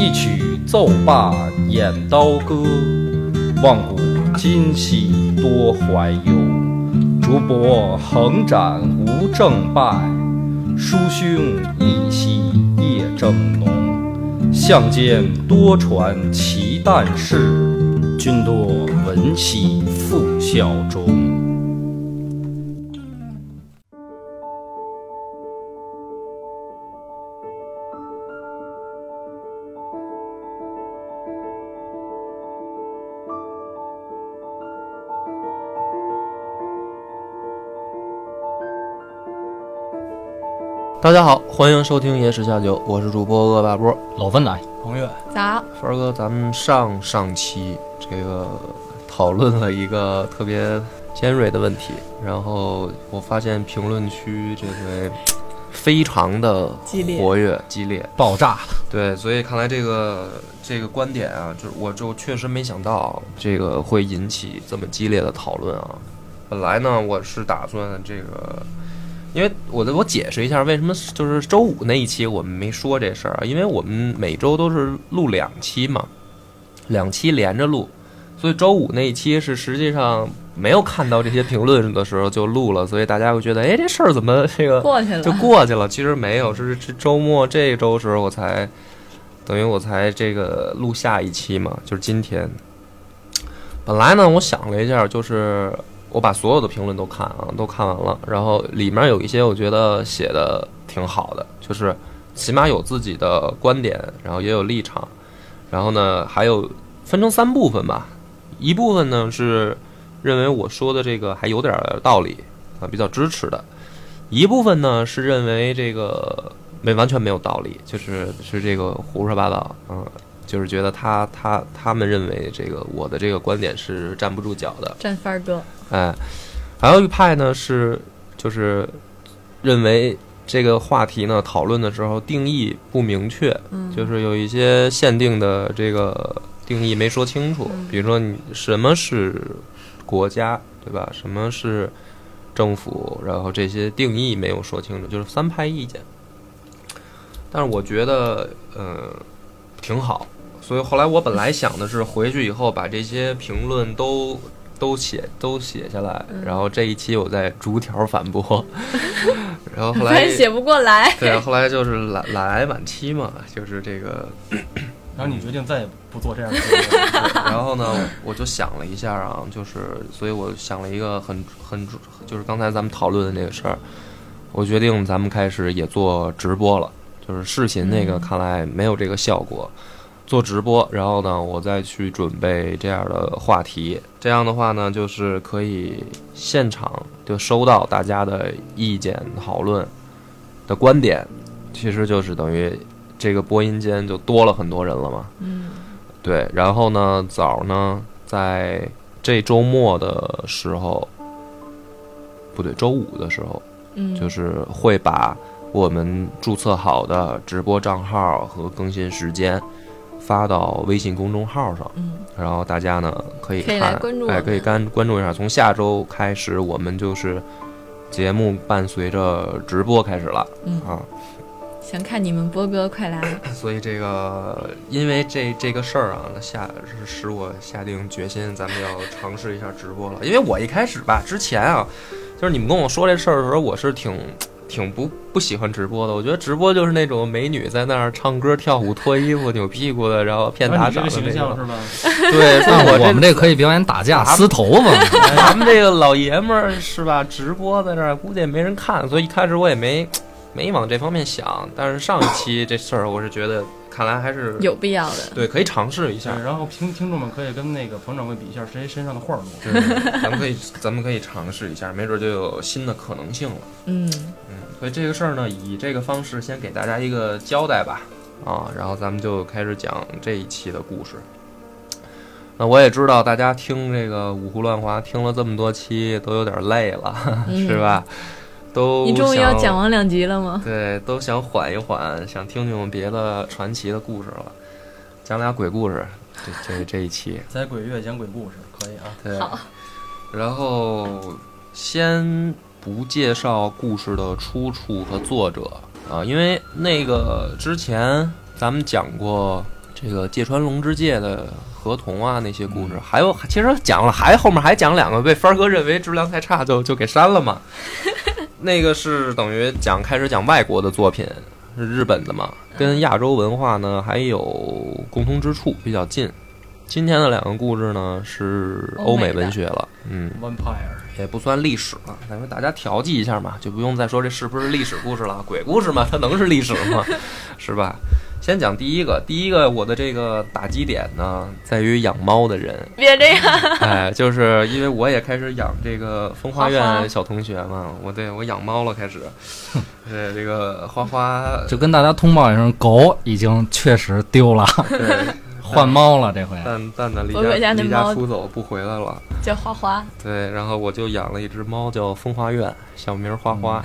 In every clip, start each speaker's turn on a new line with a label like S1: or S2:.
S1: 一曲奏罢演刀歌，望古今兮多怀忧。竹帛横展无正败，书兄一夕夜正浓。相间多传奇旦事，君多闻兮复效忠。
S2: 大家好，欢迎收听《野史下酒》，我是主播恶霸波，
S1: 老分奶，
S3: 彭越，
S4: 早，
S2: 凡儿哥，咱们上上期这个讨论了一个特别尖锐的问题，然后我发现评论区这回非常的
S4: 激烈
S2: 活跃、激烈，
S1: 爆炸了。
S2: 对，所以看来这个这个观点啊，就是我就确实没想到这个会引起这么激烈的讨论啊。本来呢，我是打算这个。因为我的我解释一下为什么就是周五那一期我们没说这事儿啊，因为我们每周都是录两期嘛，两期连着录，所以周五那一期是实际上没有看到这些评论的时候就录了，所以大家会觉得哎这事儿怎么这个
S4: 过去了
S2: 就过去了，其实没有，是这周末这周时候我才等于我才这个录下一期嘛，就是今天。本来呢，我想了一下，就是。我把所有的评论都看啊，都看完了，然后里面有一些我觉得写的挺好的，就是起码有自己的观点，然后也有立场，然后呢还有分成三部分吧，一部分呢是认为我说的这个还有点道理啊，比较支持的，一部分呢是认为这个没完全没有道理，就是是这个胡说八道啊。就是觉得他他他们认为这个我的这个观点是站不住脚的，
S4: 站番儿哥，
S2: 哎，还有一派呢是就是认为这个话题呢讨论的时候定义不明确，
S4: 嗯，
S2: 就是有一些限定的这个定义没说清楚，比如说你什么是国家，对吧？什么是政府？然后这些定义没有说清楚，就是三派意见。但是我觉得，呃，挺好。所以后来我本来想的是回去以后把这些评论都都写都写下来，然后这一期我再逐条反驳。然后后来
S4: 写不过来。
S2: 对，后来就是懒癌晚期嘛，就是这个。
S3: 然后你决定再也不做这样的。
S2: 然后呢，我就想了一下啊，就是所以我想了一个很很就是刚才咱们讨论的那个事儿，我决定咱们开始也做直播了，就是视频那个看来没有这个效果。做直播，然后呢，我再去准备这样的话题。这样的话呢，就是可以现场就收到大家的意见、讨论的观点。其实就是等于这个播音间就多了很多人了嘛。
S4: 嗯。
S2: 对，然后呢，早呢，在这周末的时候，不对，周五的时候，
S4: 嗯，
S2: 就是会把我们注册好的直播账号和更新时间。发到微信公众号上，
S4: 嗯，
S2: 然后大家呢可以
S4: 看，
S2: 哎，可以关关注一下。从下周开始，我们就是节目伴随着直播开始了，
S4: 嗯
S2: 啊，
S4: 想看你们波哥快来。
S2: 所以这个，因为这这个事儿啊，下是使我下定决心，咱们要尝试一下直播了。因为我一开始吧，之前啊，就是你们跟我说这事儿的时候，我是挺。挺不不喜欢直播的，我觉得直播就是那种美女在那儿唱歌跳舞脱衣服扭屁股的，然后骗打赏的
S3: 那种，是吧？
S2: 对，
S1: 那我们这可以表演打架撕头发。
S2: 咱们这个老爷们儿是吧？直播在这儿估计也没人看，所以一开始我也没没往这方面想。但是上一期这事儿，我是觉得。看来还是
S4: 有必要的，
S2: 对，可以尝试一下。
S3: 然后听听众们可以跟那个彭掌柜比一下谁身上的画儿多。
S2: 咱们可以 咱们可以尝试一下，没准就有新的可能性了。
S4: 嗯
S2: 嗯，所以这个事儿呢，以这个方式先给大家一个交代吧。啊，然后咱们就开始讲这一期的故事。那我也知道大家听这个五胡乱华听了这么多期都有点累了，是吧？都
S4: 你终于要讲完两集了吗？
S2: 对，都想缓一缓，想听听别的传奇的故事了。讲俩鬼故事，这这这一期，
S3: 在鬼月讲鬼故事可以啊。
S2: 对
S4: 好。
S2: 然后先不介绍故事的出处和作者啊，因为那个之前咱们讲过这个芥川龙之介的合同啊那些故事，还有其实讲了，还后面还讲两个被帆哥认为质量太差就就给删了嘛。那个是等于讲开始讲外国的作品，是日本的嘛，跟亚洲文化呢还有共通之处，比较近。今天的两个故事呢是欧美文学了，嗯
S3: ，Vampire，
S2: 也不算历史了，咱们大家调剂一下嘛，就不用再说这是不是历史故事了，鬼故事嘛，它能是历史吗？是吧？先讲第一个，第一个我的这个打击点呢，在于养猫的人，
S4: 别这样，
S2: 哎，就是因为我也开始养这个风花
S4: 花花。
S2: 院小同学嘛，我对我养猫了，开始，对，这个花花，
S1: 就跟大家通报一声，狗已经确实丢了，
S2: 对，
S1: 换猫了这回。
S2: 蛋蛋蛋离
S4: 家
S2: 离家出走不回来了。
S4: 叫花花，
S2: 对，然后我就养了一只猫，叫风花苑，小名花花。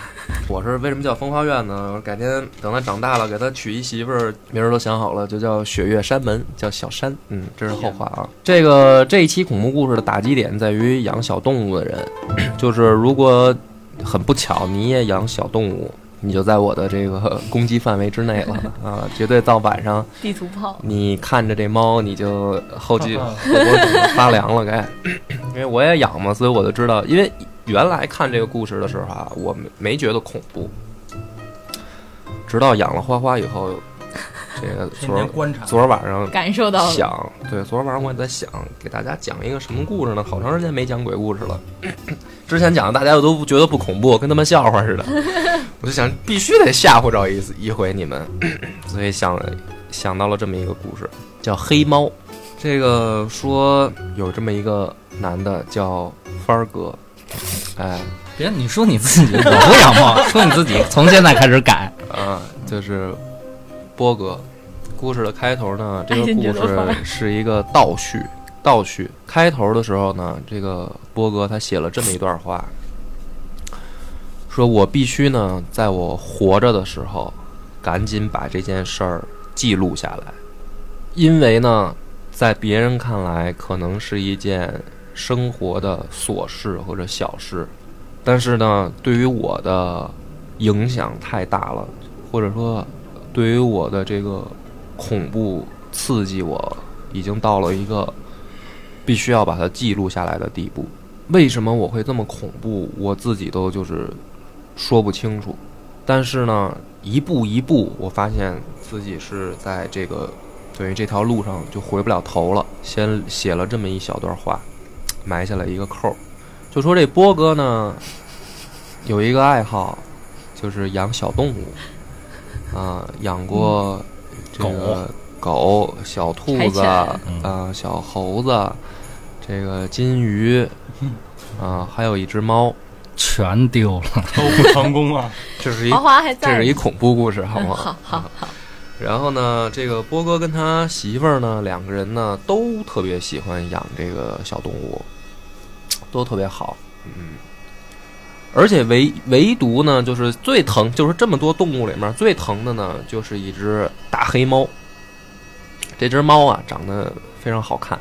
S2: 我是为什么叫风花苑呢？我改天等它长大了，给它娶一媳妇儿，名儿都想好了，就叫雪月山门，叫小山。嗯，这是后话啊。这个这一期恐怖故事的打击点在于养小动物的人，就是如果很不巧你也养小动物，你就在我的这个 攻击范围之内了 啊！绝对到晚上
S4: 地图炮，
S2: 你看着这猫，你就后脊 后脖梗发凉了，该。因为我也养嘛，所以我就知道。因为原来看这个故事的时候啊，我没没觉得恐怖，直到养了花花以后，这个昨儿
S3: 天观察。
S2: 昨儿晚上
S4: 感受到。
S2: 想，对，昨儿晚上我也在想给大家讲一个什么故事呢？好长时间没讲鬼故事了。之前讲的大家都不觉得不恐怖，跟他们笑话似的。我就想必须得吓唬着一次一回你们，所以想想到了这么一个故事，叫黑猫。这个说有这么一个男的叫帆儿哥，哎
S1: 别，你说你自己，我不养猫，说你自己，从现在开始改。
S2: 啊，就是波哥。故事的开头呢，这个故事是一个倒叙。倒叙开头的时候呢，这个波哥他写了这么一段话，说我必须呢，在我活着的时候，赶紧把这件事儿记录下来，因为呢，在别人看来可能是一件生活的琐事或者小事，但是呢，对于我的影响太大了，或者说对于我的这个恐怖刺激，我已经到了一个必须要把它记录下来的地步。为什么我会这么恐怖？我自己都就是说不清楚。但是呢，一步一步，我发现自己是在这个等于这条路上就回不了头了。先写了这么一小段话，埋下了一个扣儿，就说这波哥呢有一个爱好，就是养小动物，啊，养过这个狗、小兔子啊、小猴子，这个金鱼啊，还有一只猫。
S1: 全丢了，
S3: 都不成功啊！
S2: 这是一这是一恐怖故事，好
S4: 嗯
S2: 吗？
S4: 好好好，
S2: 然后呢，这个波哥跟他媳妇儿呢，两个人呢都特别喜欢养这个小动物，都特别好，嗯。而且唯唯独呢，就是最疼，就是这么多动物里面最疼的呢，就是一只大黑猫。这只猫啊，长得非常好看，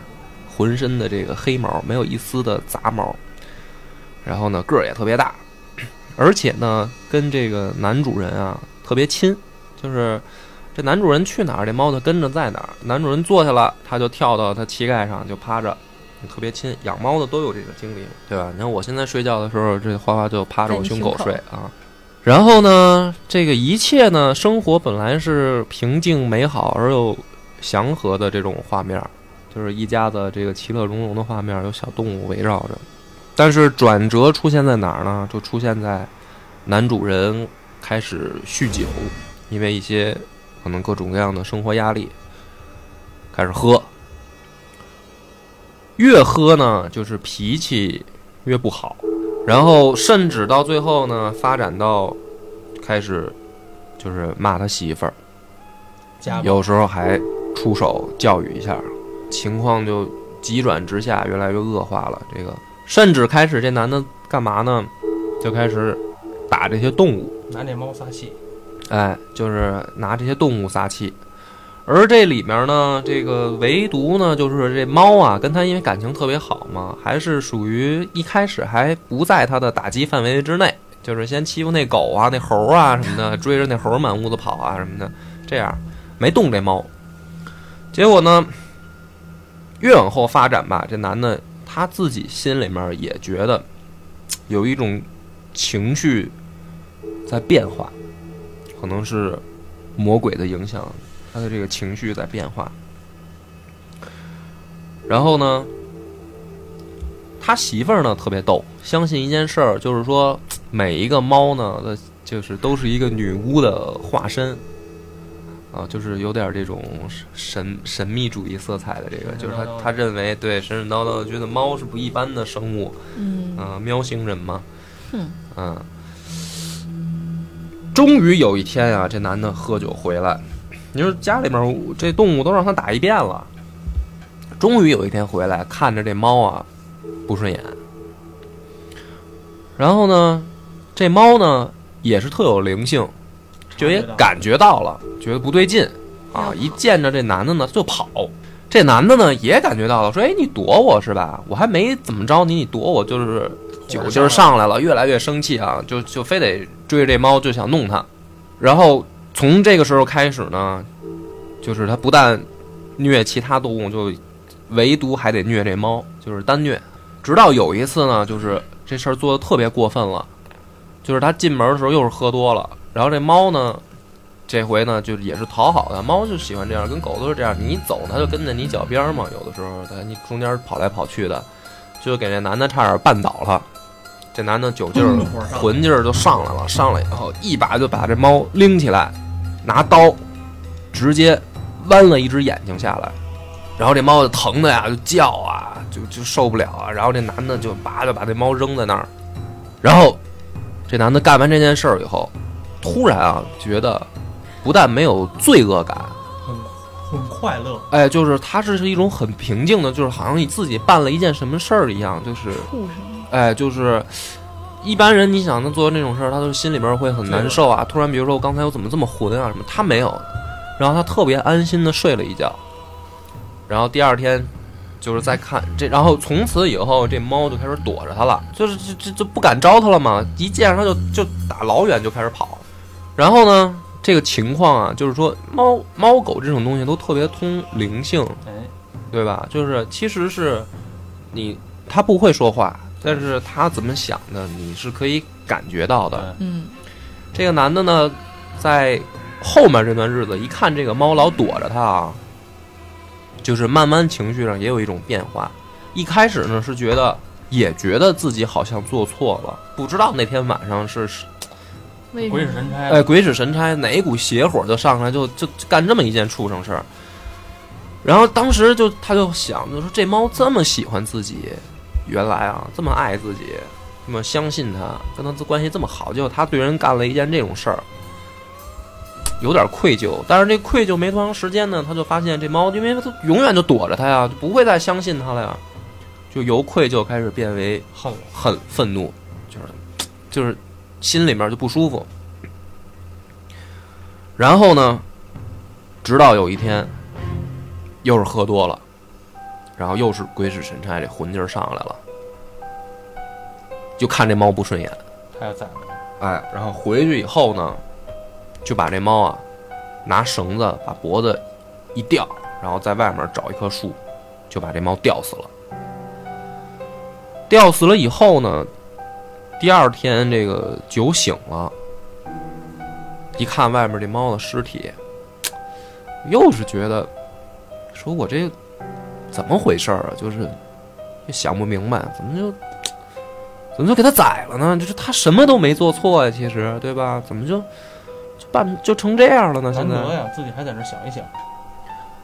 S2: 浑身的这个黑毛，没有一丝的杂毛，然后呢个儿也特别大，而且呢跟这个男主人啊特别亲，就是这男主人去哪儿，这猫就跟着在哪儿。男主人坐下了，它就跳到他膝盖上就趴着，特别亲。养猫的都有这个经历，对吧？你看我现在睡觉的时候，这花花就趴着我胸口睡啊。然后呢，这个一切呢，生活本来是平静美好而又祥和的这种画面，就是一家子这个其乐融融的画面，有小动物围绕着。但是转折出现在哪儿呢？就出现在男主人开始酗酒，因为一些可能各种各样的生活压力，开始喝。越喝呢，就是脾气越不好，然后甚至到最后呢，发展到开始就是骂他媳妇儿，有时候还出手教育一下，情况就急转直下，越来越恶化了。这个甚至开始这男的干嘛呢？就开始打这些动物，
S3: 拿这猫撒气，
S2: 哎，就是拿这些动物撒气。而这里面呢，这个唯独呢，就是这猫啊，跟他因为感情特别好嘛，还是属于一开始还不在他的打击范围之内，就是先欺负那狗啊、那猴啊什么的，追着那猴满屋子跑啊什么的，这样没动这猫。结果呢，越往后发展吧，这男的他自己心里面也觉得有一种情绪在变化，可能是魔鬼的影响。他的这个情绪在变化，然后呢，他媳妇儿呢特别逗，相信一件事儿，就是说每一个猫呢，的就是都是一个女巫的化身，啊，就是有点这种神神秘主义色彩的这个，就是他他认为对神神叨叨的，觉得猫是不一般的生物，
S4: 嗯。
S2: 啊，喵星人嘛，
S4: 嗯
S2: 嗯，终于有一天啊，这男的喝酒回来，你说家里面这动物都让他打一遍了，终于有一天回来，看着这猫啊不顺眼，然后呢，这猫呢也是特有灵性，就也感觉到了，觉得不对劲啊，一见着这男的呢就跑。这男的呢也感觉到了，说：“哎，你躲我是吧？我还没怎么着你，你躲我就是酒劲儿上来了，越来越生气啊，就就非得追着这猫，就想弄它。然后从这个时候开始呢，就是他不但虐其他动物，就唯独还得虐这猫，就是单虐。直到有一次呢，就是这事儿做的特别过分了，就是他进门的时候又是喝多了，然后这猫呢，这回呢就也是讨好的，猫就喜欢这样，跟狗都是这样，你走它就跟在你脚边嘛，有的时候它你中间跑来跑去的，就给这男的差点绊倒了。这男的酒劲儿、魂劲儿就上来了，上来以后一把就把这猫拎起来，拿刀直接剜了一只眼睛下来，然后这猫就疼的呀，就叫啊，就就受不了啊，然后这男的就叭就把这猫扔在那儿，然后这男的干完这件事儿以后，突然啊觉得不但没有罪恶感，
S3: 很很快乐，
S2: 哎，就是他是是一种很平静的，就是好像你自己办了一件什么事儿一样，就是
S4: 畜生，
S2: 哎，就是一般人，你想他做那种事儿，他都心里边会很难受啊。突然，比如说我刚才我怎么这么混啊什么，他没有，然后他特别安心的睡了一觉，然后第二天就是再看这，然后从此以后这猫就开始躲着他了，就是就就就不敢招他了嘛，一见着他就就打老远就开始跑，然后呢，这个情况啊，就是说猫猫狗这种东西都特别通灵性，
S3: 哎，
S2: 对吧？就是其实是你它不会说话，但是他怎么想的，你是可以感觉到的。
S4: 嗯
S2: 这个男的呢，在后面这段日子，一看这个猫老躲着他啊，就是慢慢情绪上也有一种变化。一开始呢是觉得，也觉得自己好像做错了，不知道那天晚上是？
S3: 鬼使神差，
S2: 哎，鬼使神差，哪一股邪火就上来就就就干这么一件畜生事儿。然后当时就他就想，就说这猫这么喜欢自己，原来啊这么爱自己，这么相信他，跟他关系这么好，结果他对人干了一件这种事儿，有点愧疚。但是这愧疚没多长时间呢，他就发现这猫，因为他永远就躲着他呀，就不会再相信他了呀，就由愧疚开始变为
S3: 恨了，
S2: 很愤怒，就是就是心里面就不舒服。然后呢，直到有一天，又是喝多了，然后又是鬼使神差，这魂劲儿上来了，就看这猫不顺眼，
S3: 他要宰了，
S2: 哎，然后回去以后呢，就把这猫啊拿绳子把脖子一吊，然后在外面找一棵树，就把这猫吊死了。吊死了以后呢，第二天这个酒醒了，一看外面这猫的尸体，又是觉得，说我这怎么回事儿啊？就是也想不明白，怎么就怎么就给他宰了呢？就是他什么都没做错呀，其实对吧？怎么就就办就成这样了呢？现在，
S3: 自己还在那想一想，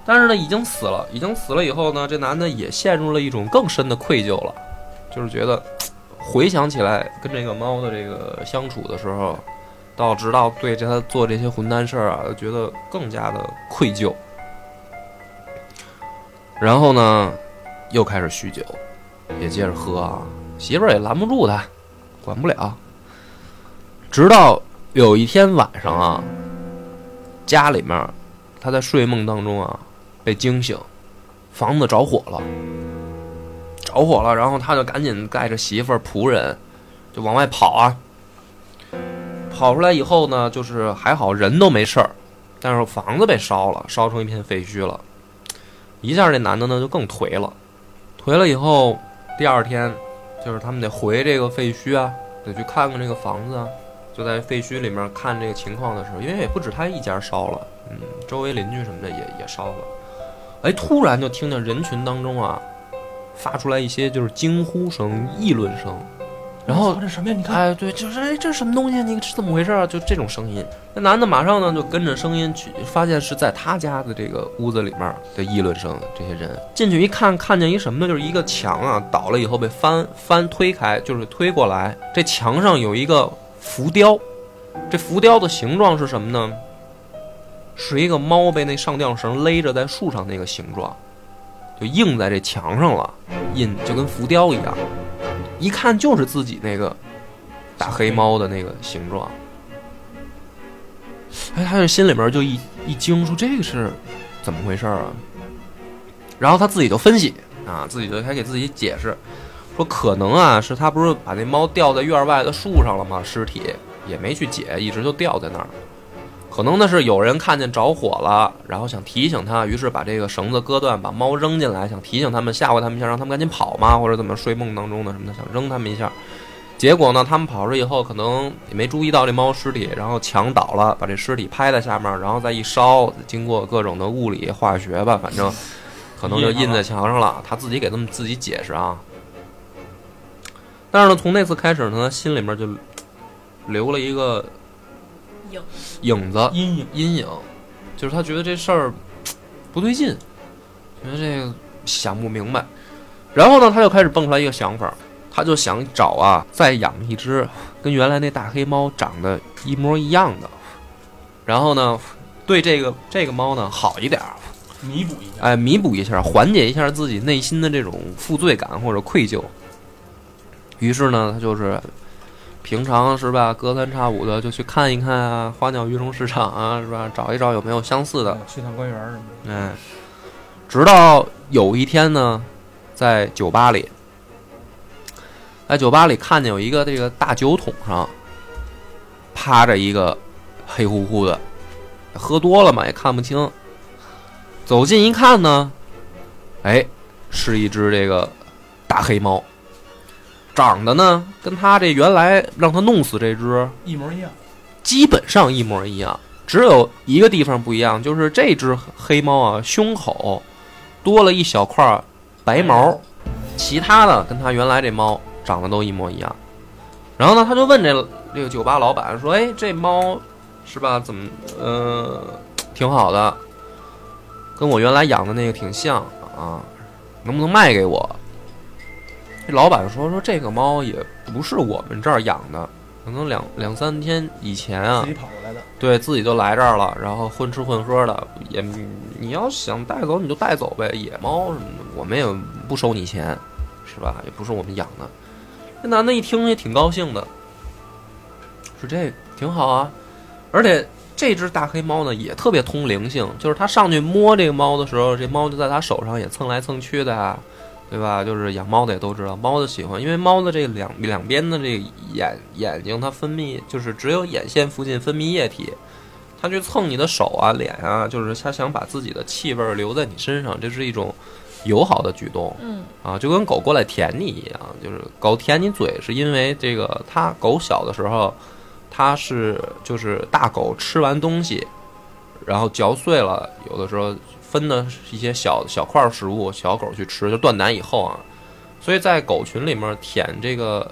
S2: 但是呢，已经死了，已经死了以后呢，这男的也陷入了一种更深的愧疚了，就是觉得回想起来跟这个猫的这个相处的时候，到直到对着他做这些混蛋事儿啊，觉得更加的愧疚。然后呢，又开始酗酒，也接着喝啊，媳妇儿也拦不住他，管不了。直到有一天晚上啊，家里面他在睡梦当中啊被惊醒，房子着火了，着火了，然后他就赶紧带着媳妇儿仆人就往外跑啊。跑出来以后呢，就是还好人都没事儿，但是房子被烧了，烧成一片废墟了。一下这男的呢就更颓了，颓了以后，第二天就是他们得回这个废墟啊，得去看看这个房子啊。就在废墟里面看这个情况的时候，因为也不止他一家烧了，嗯，周围邻居什么的也也烧了。哎，突然就听见人群当中啊，发出来一些就是惊呼声、议论声，然后
S3: 这什么呀？你看，
S2: 哎，对，就是哎，这是什么东西？你是怎么回事啊？就这种声音。那男的马上呢就跟着声音去，发现是在他家的这个屋子里面的议论声。这些人进去一看，看见一什么呢？就是一个墙啊倒了以后被翻翻推开，就是推过来。这墙上有一个浮雕，这浮雕的形状是什么呢？是一个猫被那上吊绳勒着在树上那个形状，就印在这墙上了，印就跟浮雕一样。一看就是自己那个大黑猫的那个形状。哎，他这心里面就一一惊，说这个是怎么回事啊？然后他自己就分析啊，自己就还给自己解释，说可能啊是他不是把那猫吊在院外的树上了吗？尸体也没去解，一直就吊在那儿。可能呢是有人看见着火了，然后想提醒他，于是把这个绳子割断，把猫扔进来，想提醒他们，吓唬他们一下，让他们赶紧跑嘛，或者怎么睡梦当中的什么的，想扔他们一下。结果呢，他们跑出以后，可能也没注意到这猫尸体，然后墙倒了，把这尸体拍在下面，然后再一烧，经过各种的物理化学吧，反正可能就印在墙上了。他自己给他们自己解释啊。但是呢，从那次开始呢，他心里面就留了一个
S4: 影
S2: 影子，
S3: 阴影
S2: 阴影，就是他觉得这事儿不对劲，觉得这个想不明白。然后呢，他就开始蹦出来一个想法，他就想找啊，再养一只跟原来那大黑猫长得一模一样的，然后呢，对这个这个猫呢好一点儿，
S3: 弥补一下。
S2: 哎，弥补一下，缓解一下自己内心的这种负罪感或者愧疚。于是呢，他就是平常是吧，隔三差五的就去看一看啊，花鸟鱼虫市场啊，是吧，找一找有没有相似的。
S3: 去趟官园什么的，
S2: 哎，直到有一天呢，在酒吧里，在酒吧里看见有一个这个大酒桶上趴着一个黑乎乎的，喝多了嘛也看不清。走近一看呢，哎，是一只这个大黑猫，长得呢跟他这原来让他弄死这只
S3: 一模一样。
S2: 基本上一模一样，只有一个地方不一样，就是这只黑猫啊，胸口多了一小块白毛，其他的跟他原来这猫长得都一模一样。然后呢，他就问这这个酒吧老板说：“哎，这猫是吧？怎么呃挺好的，跟我原来养的那个挺像啊，能不能卖给我？”这老板说：“说这个猫也不是我们这儿养的。”可能两两三天以前啊
S3: 自，己跑过来的，
S2: 对自己就来这儿了，然后混吃混喝的，也你要想带走你就带走呗，野猫什么的，我们也不收你钱，是吧？也不是我们养的。这男的一听也挺高兴的，说这挺好啊，而且这只大黑猫呢也特别通灵性，就是他上去摸这个猫的时候，这猫就在他手上也蹭来蹭去的啊。对吧？就是养猫的也都知道，猫的喜欢，因为猫的这两两边的这个眼眼睛，它分泌就是只有眼线附近分泌液体，它去蹭你的手啊、脸啊，就是它想把自己的气味儿留在你身上，这是一种友好的举动
S4: 嗯，
S2: 啊，就跟狗过来舔你一样，就是狗舔你嘴，是因为这个它狗小的时候，它是就是大狗吃完东西，然后嚼碎了，有的时候分的一些小小块儿食物，小狗去吃，就断奶以后啊，所以在狗群里面舔这个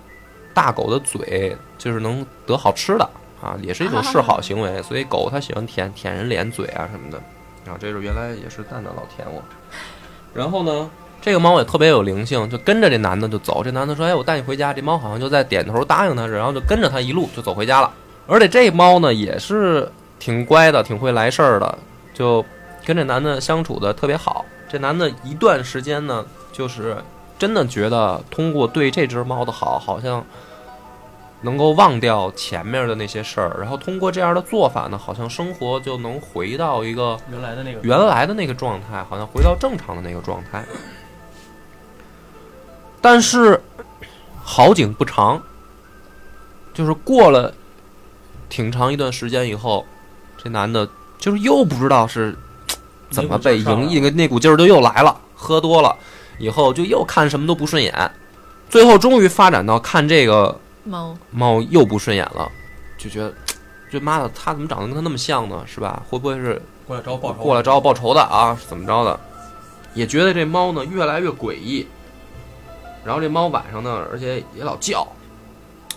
S2: 大狗的嘴，就是能得好吃的啊，也是一种示好行为。所以狗它喜欢舔舔人脸、嘴啊什么的。啊，这是原来也是蛋蛋老舔我。然后呢，这个猫也特别有灵性，就跟着这男的就走。这男的说：“哎，我带你回家。”这猫好像就在点头答应他，然后就跟着他一路就走回家了。而且这猫呢也是挺乖的，挺会来事儿的，就跟这男的相处的特别好。这男的一段时间呢，就是真的觉得通过对这只猫的好，好像能够忘掉前面的那些事儿，然后通过这样的做法呢，好像生活就能回到一个
S3: 原来的那个
S2: 原来的那个状态，好像回到正常的那个状态。但是好景不长，就是过了挺长一段时间以后，这男的就是又不知道是怎么被影那个那股劲儿就又来了，喝多了以后就又看什么都不顺眼，最后终于发展到看这个
S4: 猫
S2: 猫又不顺眼了，就觉得 这妈的他怎么长得跟他那么像呢？是吧？会不会是
S3: 过来找我报仇，
S2: 过来找我报仇的啊？是怎么着的？也觉得这猫呢越来越诡异，然后这猫晚上呢，而且也老叫，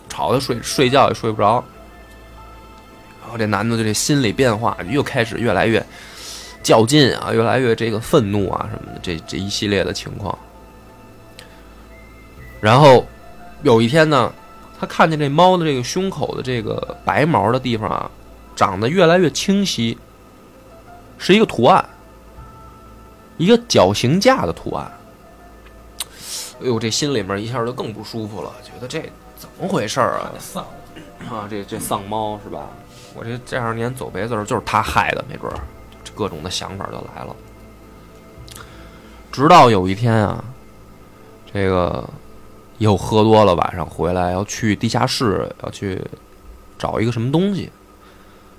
S2: 吵得睡睡觉也睡不着。然后这男的就这心理变化又开始越来越较劲啊，越来越这个愤怒啊什么的，这这一系列的情况。然后有一天呢，他看见这猫的这个胸口的这个白毛的地方啊，长得越来越清晰，是一个图案，一个绞刑架的图案。哎呦，这心里面一下就更不舒服了，觉得这怎么回事啊？
S3: 丧
S2: 啊，这这丧猫是吧？我这这二年走别字就是他害的，没准儿，各种的想法就来了。直到有一天啊，这个又喝多了，晚上回来要去地下室，要去找一个什么东西。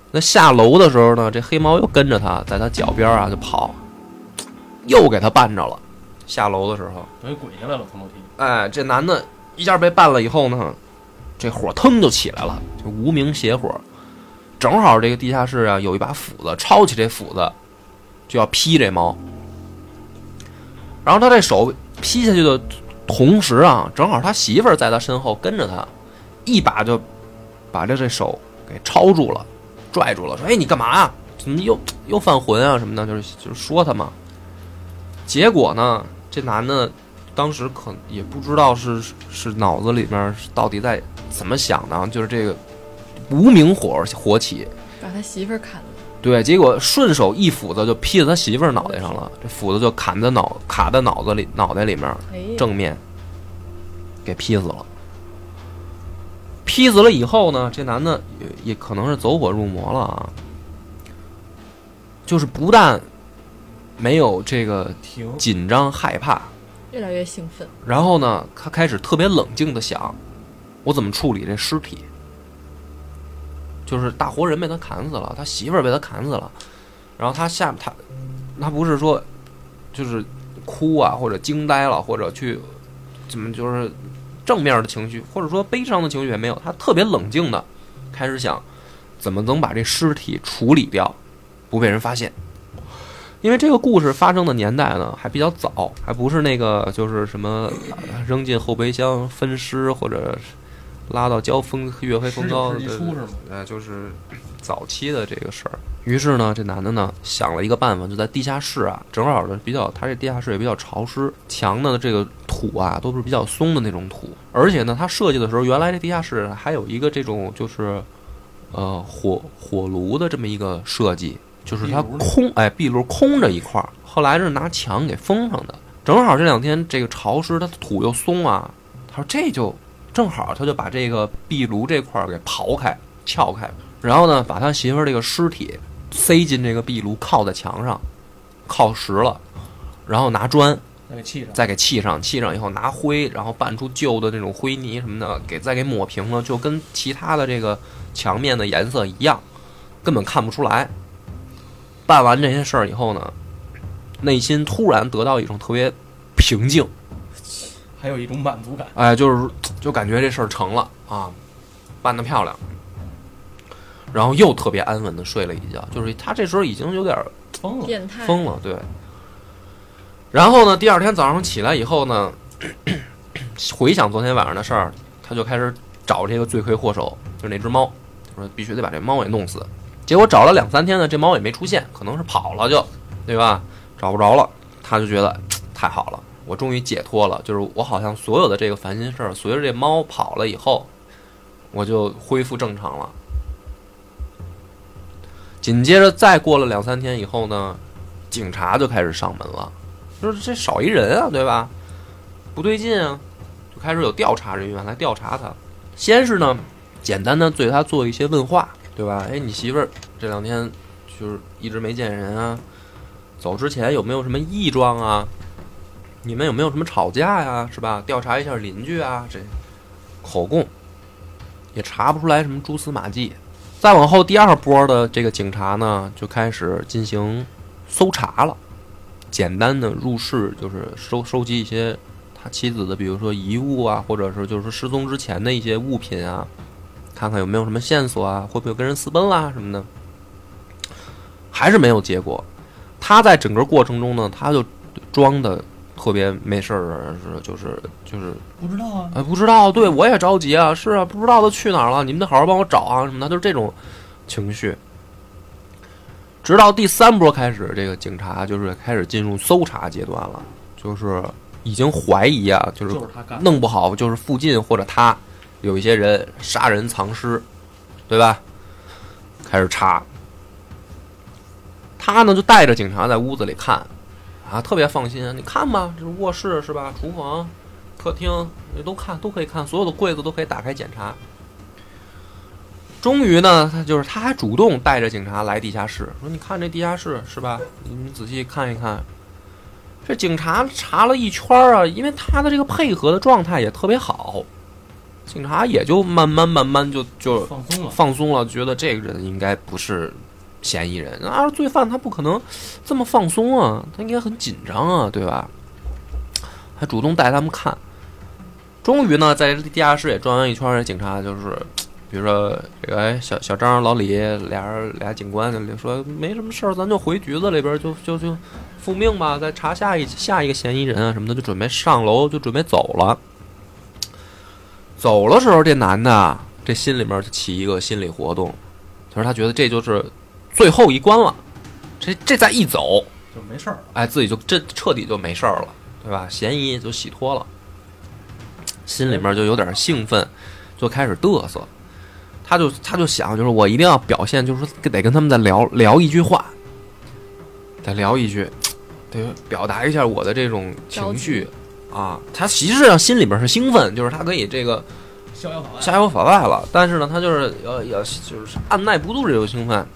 S2: 那下楼的时候呢，这黑猫又跟着他，在他脚边啊就跑，又给他绊着了。下楼的时候，
S3: 等于滚下来了，从楼梯。
S2: 哎，这男的一下被绊了以后呢，这火腾就起来了，就无名邪火。正好这个地下室啊有一把斧子，抄起这斧子就要劈这猫。然后他这手劈下去的同时啊，正好他媳妇儿在他身后跟着他，一把就把这这手给抄住了，拽住了，说：“哎，你干嘛？怎么又又犯浑啊什么的？就是就是说他嘛。”结果呢，这男的当时可也不知道是是脑子里面到底在怎么想的，就是这个无名火火起，
S4: 把他媳妇儿砍了，
S2: 对，结果顺手一斧子就劈在他媳妇儿脑袋上了，这斧子就砍在脑卡在脑子里脑袋里面正面，给劈死了。劈死了以后呢，这男的也也可能是走火入魔了啊，就是不但没有这个，紧张害怕，
S4: 越来越兴奋，
S2: 然后呢，他开始特别冷静的想，我怎么处理这尸体？就是大活人被他砍死了，他媳妇儿被他砍死了，然后他下他他不是说就是哭啊，或者惊呆了，或者去怎么就是正面的情绪，或者说悲伤的情绪也没有，他特别冷静的开始想怎么能把这尸体处理掉，不被人发现。因为这个故事发生的年代呢还比较早，还不是那个就是什么扔进后备箱分尸或者拉到交锋月黑风高的？呃，就是早期的这个事儿。于是呢，这男的呢想了一个办法，就在地下室啊，正好的比较，他这地下室也比较潮湿，墙呢这个土啊都是比较松的那种土，而且呢，他设计的时候，原来这地下室还有一个这种就是呃火火炉的这么一个设计，就是它空哎壁炉空着一块儿，后来是拿墙给封上的。正好这两天这个潮湿，它土又松啊，他说这就正好，他就把这个壁炉这块儿给刨开、撬开，然后呢，把他媳妇儿这个尸体塞进这个壁炉，靠在墙上，靠实了，然后拿砖
S3: 再给砌上。
S2: 再给砌上，砌上以后拿灰，然后拌出旧的那种灰泥什么的，给再给抹平了，就跟其他的这个墙面的颜色一样，根本看不出来。办完这些事儿以后呢，内心突然得到一种特别平静，
S3: 还有一种满足感。
S2: 哎，就是就感觉这事儿成了啊，办得漂亮，然后又特别安稳的睡了一觉，就是他这时候已经有点
S3: 疯了，
S4: 变态，
S2: 疯了，对。然后呢，第二天早上起来以后呢，回想昨天晚上的事儿，他就开始找这个罪魁祸首，就是那只猫，他说必须得把这猫给弄死。结果找了两三天呢，这猫也没出现，可能是跑了就，对吧？找不着了，他就觉得 太好了，我终于解脱了，就是我好像所有的这个烦心事儿，随着这猫跑了以后，我就恢复正常了。紧接着再过了两三天以后呢，警察就开始上门了。就是这少一人啊，对吧？不对劲啊，就开始有调查人员来调查他。先是呢，简单的对他做一些问话，对吧？哎，你媳妇儿这两天就是一直没见人啊，走之前有没有什么异状啊？你们有没有什么吵架呀？是吧？调查一下邻居啊，这口供也查不出来什么蛛丝马迹。再往后，第二波的这个警察呢，就开始进行搜查了。简单的入室，就是收收集一些他妻子的，比如说遗物啊，或者是就是失踪之前的一些物品啊，看看有没有什么线索啊，会不会跟人私奔啦什么的。还是没有结果。他在整个过程中呢，他就装的特别没事儿，是就是就是
S3: 不知道啊，
S2: 哎，不知道，对我也着急啊，是啊，不知道他去哪儿了，你们得好好帮我找啊，什么的，就是这种情绪。直到第三波开始，这个警察就是开始进入搜查阶段了，就是已经怀疑啊，就是。弄不好就是附近或者他有一些人杀人藏尸，对吧？开始查，他呢就带着警察在屋子里看，啊，特别放心。你看吧，这是卧室是吧？厨房、客厅你都看，都可以看，所有的柜子都可以打开检查。终于呢，他就是他还主动带着警察来地下室，说：“你看这地下室是吧？你们仔细看一看。”这警察查了一圈儿啊，因为他的这个配合的状态也特别好，警察也就慢慢慢慢就就
S3: 放松了，
S2: 放松了，觉得这个人应该不是嫌疑人啊，罪犯他不可能这么放松啊，他应该很紧张啊，对吧？还主动带他们看。终于呢，在地下室也转完一圈，警察就是，比如说这个哎小小张、老李俩人俩警官就说没什么事儿，咱就回局子里边就就就复命吧，再查下一下一个嫌疑人啊什么的，就准备上楼就准备走了。走的时候，这男的这心里面就起一个心理活动，就是他觉得这就是最后一关了，这这再一走，
S3: 就没事儿了。
S2: 哎，自己就这彻底就没事儿了，对吧？嫌疑就洗脱了，心里面就有点兴奋，就开始嘚瑟。他就他就想，就是我一定要表现，就是说得跟他们再聊聊一句话，得聊一句，得表达一下我的这种情绪啊。他其实际上心里边是兴奋，就是他可以这个
S3: 逍遥法外，
S2: 逍遥法外了，但是呢，他就是呃要就是按耐不住这种兴奋，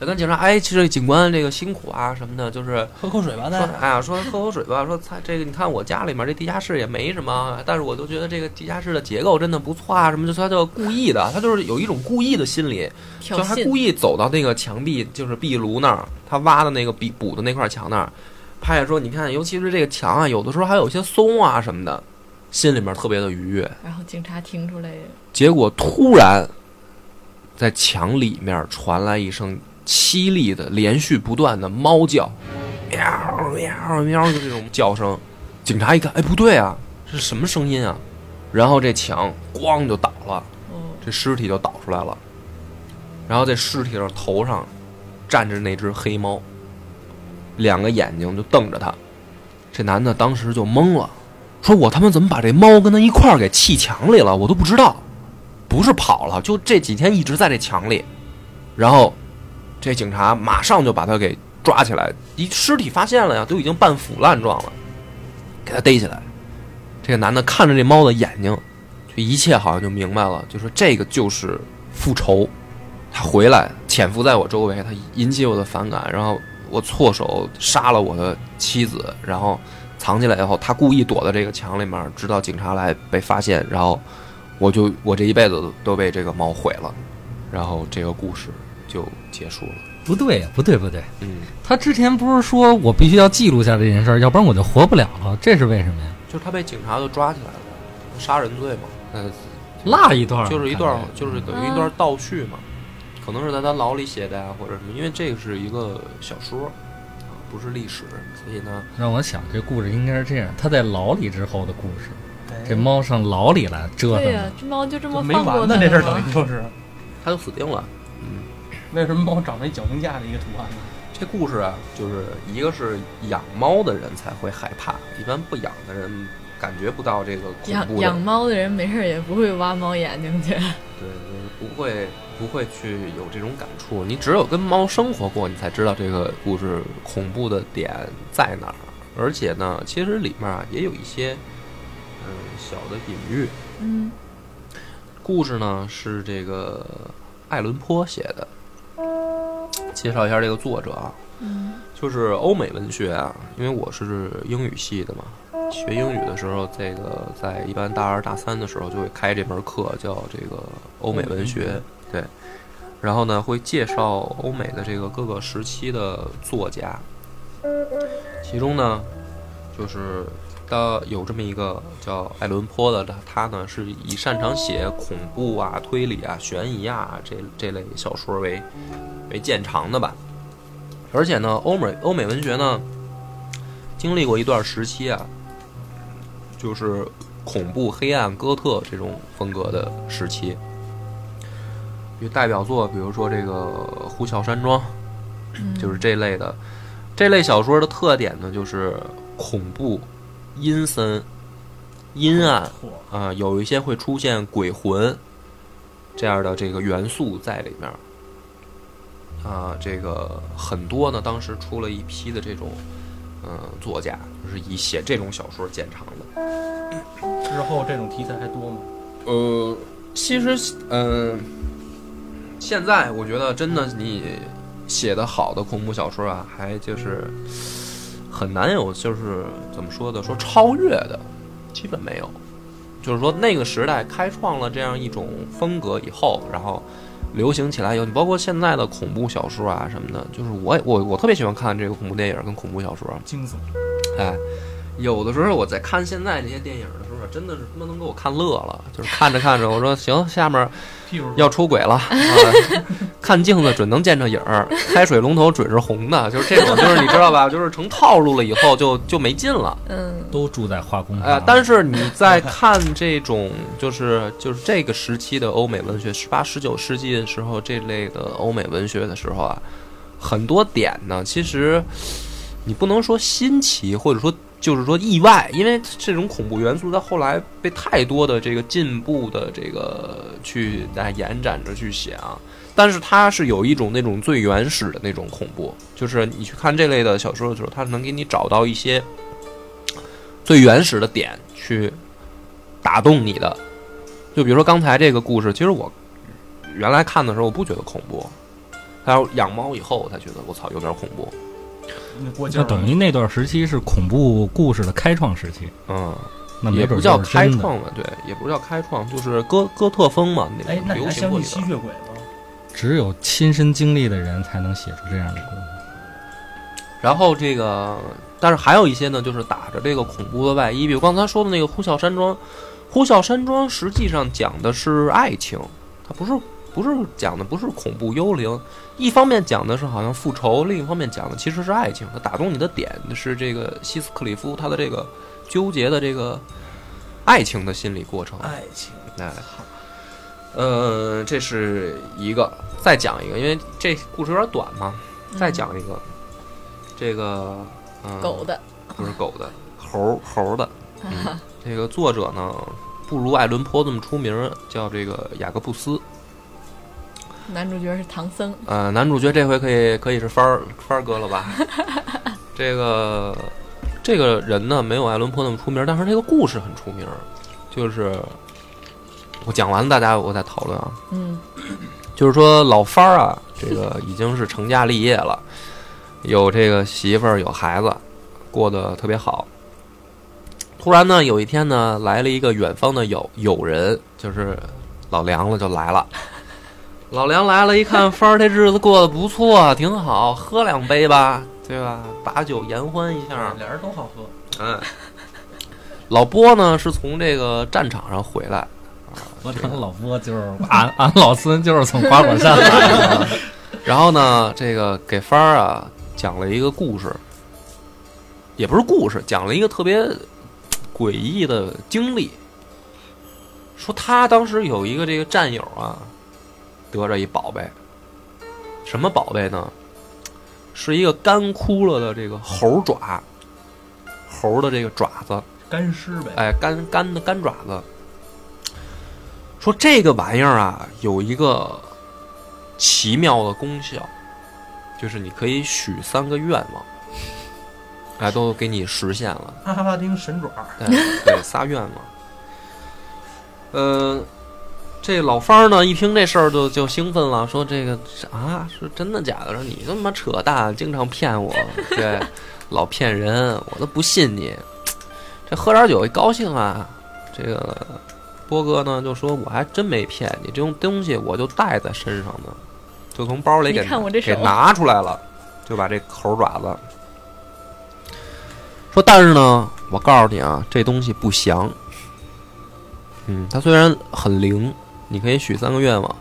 S2: 就跟警察哎，其实警官这个辛苦啊什么的，就是
S3: 喝口水吧，
S2: 说
S3: 再
S2: 哎呀，说喝口水吧，说他这个你看我家里面这地下室也没什么，但是我就觉得这个地下室的结构真的不错啊，什么就他就故意的，他就是有一种故意的心理，就
S4: 挑衅，
S2: 他故意走到那个墙壁，就是壁炉那儿，他挖的那个壁补的那块墙那儿，拍着说你看，尤其是这个墙啊，有的时候还有一些松啊什么的，心里面特别的愉悦。
S4: 然后警察听出来，
S2: 结果突然，在墙里面传来一声凄厉的、连续不断的猫叫，喵喵喵，就这种叫声。警察一看，哎，不对啊，这是什么声音啊？然后这墙咣就倒了，这尸体就倒出来了。然后这尸体上头上站着那只黑猫，两个眼睛就瞪着他。这男的当时就懵了，说：“我他妈怎么把这猫跟他一块儿给砌墙里了？我都不知道，不是跑了，就这几天一直在这墙里。”然后这警察马上就把他给抓起来，一尸体发现了呀，都已经半腐烂状了，给他逮起来。这个男的看着这猫的眼睛，就一切好像就明白了，就说这个就是复仇。他回来潜伏在我周围，他引起我的反感，然后我错手杀了我的妻子，然后藏起来以后，他故意躲在这个墙里面，直到警察来被发现，然后我就我这一辈子都被这个猫毁了，然后这个故事就结束了。
S5: 不对呀，不对不对，
S2: 嗯，
S5: 他之前不是说我必须要记录下这件事儿，要不然我就活不了了，这是为什么呀？
S2: 就是他被警察都抓起来了，杀人罪嘛，呃，
S5: 落一段儿
S2: 就是一段就是等于一段倒叙嘛，可能是在他牢里写的呀，或者什么，因为这个是一个小说啊，不是历史，所以呢，
S5: 让我想这故事应该是这样：他在牢里之后的故事，
S3: 哎
S5: 这猫上牢里来折腾
S4: 对呀、
S5: 的。
S4: 这猫就这么放过
S3: 没完呢，这事等于就是
S2: 他就死定了。
S3: 为什么猫长了一脚蹬架的一个图案呢？
S2: 这故事啊，就是一个是养猫的人才会害怕，一般不养的人感觉不到这个恐怖，
S4: 养养猫的人没事儿也不会挖猫眼睛去，
S2: 对，就是不会不会去有这种感触。你只有跟猫生活过，你才知道这个故事恐怖的点在哪儿。而且呢，其实里面啊也有一些嗯小的隐喻。
S4: 嗯
S2: 故事呢是这个爱伦坡写的，介绍一下这个作者啊，
S4: 嗯
S2: 就是欧美文学啊，因为我是英语系的嘛，学英语的时候，这个在一般大二大三的时候就会开这门课，叫这个欧美文学，对。然后呢，会介绍欧美的这个各个时期的作家，其中呢，就是的有这么一个叫艾伦坡的，他他呢是以擅长写恐怖啊、推理啊、悬疑啊这这类小说为为见长的吧。而且呢，欧美欧美文学呢，经历过一段时期啊，就是恐怖、黑暗、哥特这种风格的时期。有代表作，比如说这个《呼啸山庄》，就是这类的。这类小说的特点呢，就是恐怖、阴森、阴暗，啊、有一些会出现鬼魂这样的这个元素在里面。啊、这个很多呢，当时出了一批的这种嗯、作家，就是以写这种小说见长的。
S3: 之后这种题材还多吗？
S2: 呃，其实嗯、现在我觉得真的你写的好的恐怖小说啊，还就是很难有就是怎么说的，说超越的，基本没有。就是说那个时代开创了这样一种风格以后，然后流行起来以后，你包括现在的恐怖小说啊什么的，就是我也我我特别喜欢看这个恐怖电影跟恐怖小说，
S3: 惊悚，
S2: 哎，有的时候我在看现在这些电影的真的是他妈能给我看乐了。就是看着看着，我说行，下面要出轨了，啊、看镜子准能见着影儿，开水龙头准是红的，就是这种，就是你知道吧？就是成套路了以后就就没劲了。
S4: 嗯
S5: 都住在化工厂。
S2: 呃，但是你在看这种就是就是这个时期的欧美文学，十八十九世纪的时候这类的欧美文学的时候啊，很多点呢，其实你不能说新奇，或者说就是说意外，因为这种恐怖元素在后来被太多的这个进步的这个去来延展着去写啊。但是它是有一种那种最原始的那种恐怖，就是你去看这类的小说的时候，它能给你找到一些最原始的点去打动你的。就比如说刚才这个故事，其实我原来看的时候我不觉得恐怖，还有养猫以后我才觉得我操有点恐怖。
S3: 那
S5: 等于那段时期是恐怖故事的开创时期，
S2: 嗯，
S5: 那
S2: 也不叫。开创吧，对，也不叫开创，就是哥哥特风嘛，那流
S3: 那你还相
S2: 行过
S3: 吸血鬼吗？
S5: 只有亲身经历的人才能写出这样的故事。
S2: 然后这个，但是还有一些呢，就是打着这个恐怖的外衣，比如刚才说的那个《呼啸山庄》，《呼啸山庄》实际上讲的是爱情，它不是不是讲的不是恐怖幽灵，一方面讲的是好像复仇，另一方面讲的其实是爱情。它打动你的点是这个希斯克里夫他的这个纠结的这个爱情的心理过程。
S3: 爱情，
S2: 哎，呃，这是一个，再讲一个，因为这故事有点短嘛，再讲一个，这个、嗯、
S4: 狗的，
S2: 不是狗的，猴猴的。嗯、这个作者呢，不如爱伦坡这么出名，叫这个雅各布斯。
S4: 男主角是唐僧，
S2: 呃，男主角这回可以可以是帆儿帆儿哥了吧？这个这个人呢，没有爱伦坡那么出名，但是这个故事很出名。就是我讲完，大家我再讨论啊。
S4: 嗯
S2: 就是说老帆儿啊，这个已经是成家立业了，有这个媳妇儿，有孩子，过得特别好。突然呢，有一天呢，来了一个远方的友友人，就是老梁了，就来了。老梁来了，一看帆儿这日子过得不错，挺好，喝两杯吧，对吧？把酒言欢一下。
S3: 俩人都好喝。
S2: 嗯，老波呢是从这个战场上回来，
S5: 我当老波就是俺俺老孙就是从花果山来的，
S2: 然后呢，这个给帆儿啊讲了一个故事，也不是故事，讲了一个特别诡异的经历。说他当时有一个这个战友啊，得着一宝贝，什么宝贝呢？是一个干枯了的这个猴爪，猴的这个爪子，
S3: 干尸呗，
S2: 哎，干干的干爪子。说这个玩意儿啊，有一个奇妙的功效，就是你可以许三个愿望，哎，都给你实现了。
S3: 阿拉丁神爪，
S2: 对对，仨愿望。呃，这老方儿呢，一听这事儿就就兴奋了，说这个啊，是真的假的？说你他妈扯淡，经常骗我，对，老骗人，我都不信你。这喝点酒一高兴啊，这个波哥呢就说我还真没骗你，这种东西我就带在身上呢，就从包里给
S4: 看我这
S2: 给拿出来了，就把这猴爪子。说，但是呢，我告诉你啊，这东西不祥。嗯，它虽然很灵，你可以许三个愿望，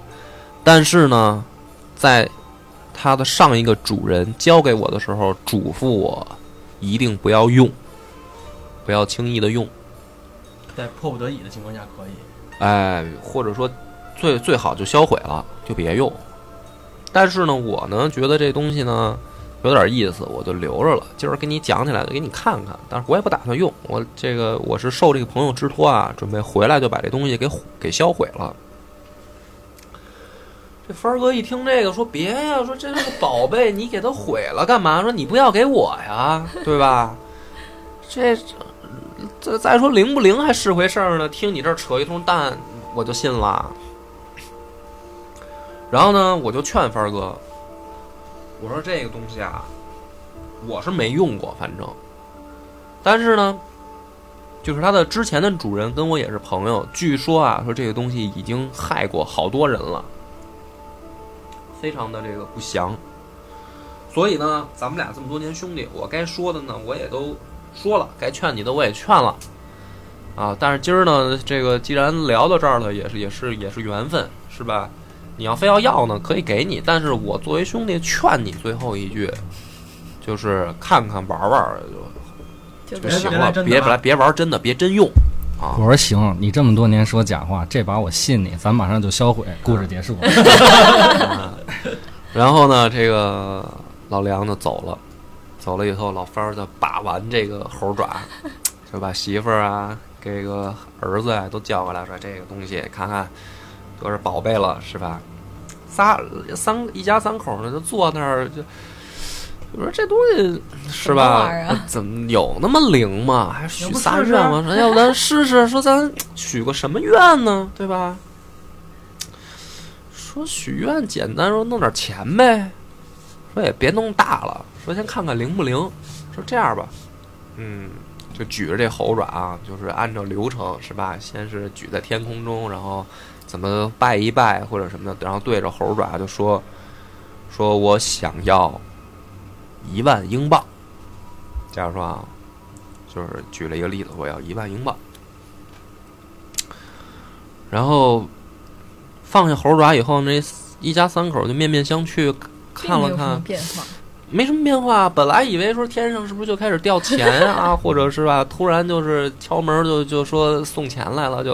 S2: 但是呢，在它的上一个主人交给我的时候，嘱咐我一定不要用，不要轻易的用。
S3: 在迫不得已的情况下可以。
S2: 哎，或者说最最好就销毁了，就别用。但是呢，我呢觉得这东西呢有点意思，我就留着了。今儿给你讲起来，给你看看。但是我也不打算用，我这个我是受这个朋友之托啊，准备回来就把这东西给给销毁了。这帆儿哥一听这个，说别呀，说这是个宝贝，你给它毁了干嘛？说你不要给我呀，对吧？这这再说灵不灵还是回事儿呢。听你这扯一通蛋，我就信了。然后呢，我就劝帆儿哥，我说这个东西啊，我是没用过，反正，但是呢，就是它的之前的主人跟我也是朋友，据说啊，说这个东西已经害过好多人了，非常的这个不祥。所以呢，咱们俩这么多年兄弟，我该说的呢，我也都说了，该劝你的我也劝了，啊，但是今儿呢，这个既然聊到这儿了，也是也是也是缘分，是吧？你要非要要呢，可以给你，但是我作为兄弟劝你最后一句，就是看看玩玩就
S4: 就
S2: 就行了，
S3: 别来
S2: 别别玩真的，别真用啊
S5: 我。说行，你这么多年说假话，这把我信你，咱马上就销毁。故事结束。
S2: 然后呢，这个老梁就走了，走了以后，老方儿就把玩这个猴爪，就把媳妇儿啊、这个儿子啊都叫过来，说这个东西看看都是宝贝了，是吧？仨三一家三口呢，就坐那儿就。我说这东西是吧？怎么有那么灵吗？还许仨愿望，说要不咱试试？说咱许个什么愿呢？对吧？说许愿简单，说弄点钱呗。说也别弄大了，说先看看灵不灵。说这样吧，嗯，就举着这猴爪啊，就是按照流程是吧？先是举在天空中，然后怎么拜一拜或者什么的，然后对着猴爪就说：“说我想要一万英镑。”假如说啊，就是举了一个例子，我要一万英镑。然后放下猴爪以后，那一家三口就面面相觑，看了看，
S4: 变化，
S2: 没什么变化。本来以为说天上是不是就开始掉钱啊，或者是吧，突然就是敲门就就说送钱来了，就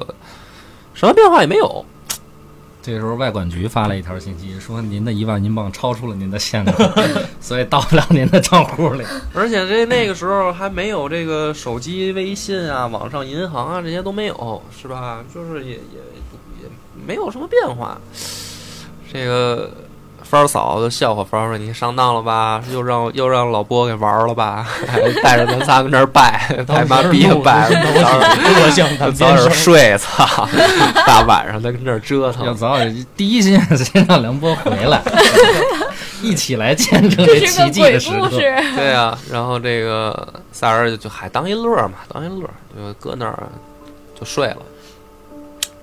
S2: 什么变化也没有。
S5: 这时候外管局发了一条信息，说您的一万英镑超出了您的限额，所以到不了您的账户里。
S2: 而且这那个时候还没有这个手机微信啊、网上银行啊这些都没有，是吧？就是也也也没有什么变化。这个芳儿嫂就笑话芳儿说：“你上当了吧？又让又让老波给玩了吧？还 带着咱仨跟这儿拜，太妈逼的拜了，早点
S3: 多像他
S2: 早点睡，操！大晚上的跟这儿折
S5: 要
S2: 腾。”
S5: 早点第一心愿先让梁波回来，一起来见证这奇迹的时刻。
S2: 对啊、然后这个仨人就就还当一乐嘛，当一乐，就搁那儿就睡了。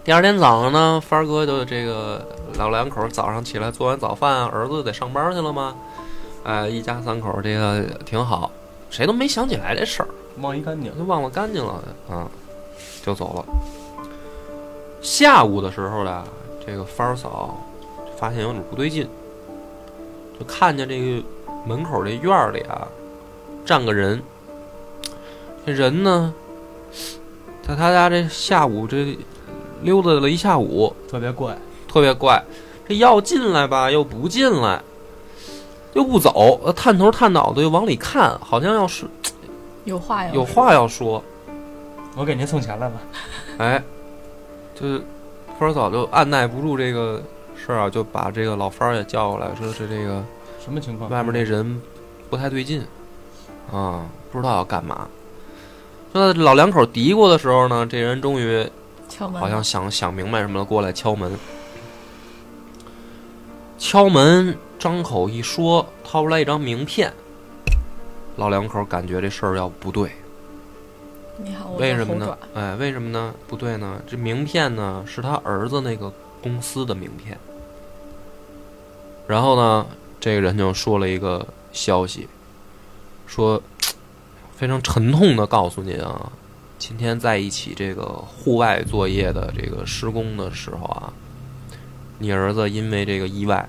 S2: 第二天早上呢，帆儿哥就这个老两口早上起来做完早饭，儿子得上班去了嘛，哎，一家三口这个挺好，谁都没想起来这事儿，
S3: 忘一干净。
S2: 就忘了干净了啊，就走了。下午的时候呢，这个帆儿嫂发现有点不对劲，就看见这个门口这院里啊，站个人。这人呢，在他家这下午这溜达了一下午，
S3: 特别怪，
S2: 特别怪。这要进来吧，又不进来，又不走，呃探头探脑的又往里看，好像要是
S4: 有话要说
S2: 有话要说。
S3: 我给您送钱来了。
S2: 哎，就是风儿嫂就按耐不住这个事儿啊，就把这个老方儿也叫过来，说是这个
S3: 什么情况？
S2: 外面这人不太对劲啊，不知道要干嘛。就在老两口嘀咕的时候呢，这人终于
S4: 敲门，
S2: 好像想想明白什么了，过来敲门。敲门，张口一说，掏出来一张名片。老两口感觉这事儿要不对，
S4: 你好，我
S2: 为什么呢？哎，为什么呢？不对呢？这名片呢是他儿子那个公司的名片。然后呢，这个人就说了一个消息，说 非常沉痛的告诉您啊，今天在一起这个户外作业的这个施工的时候啊，你儿子因为这个意外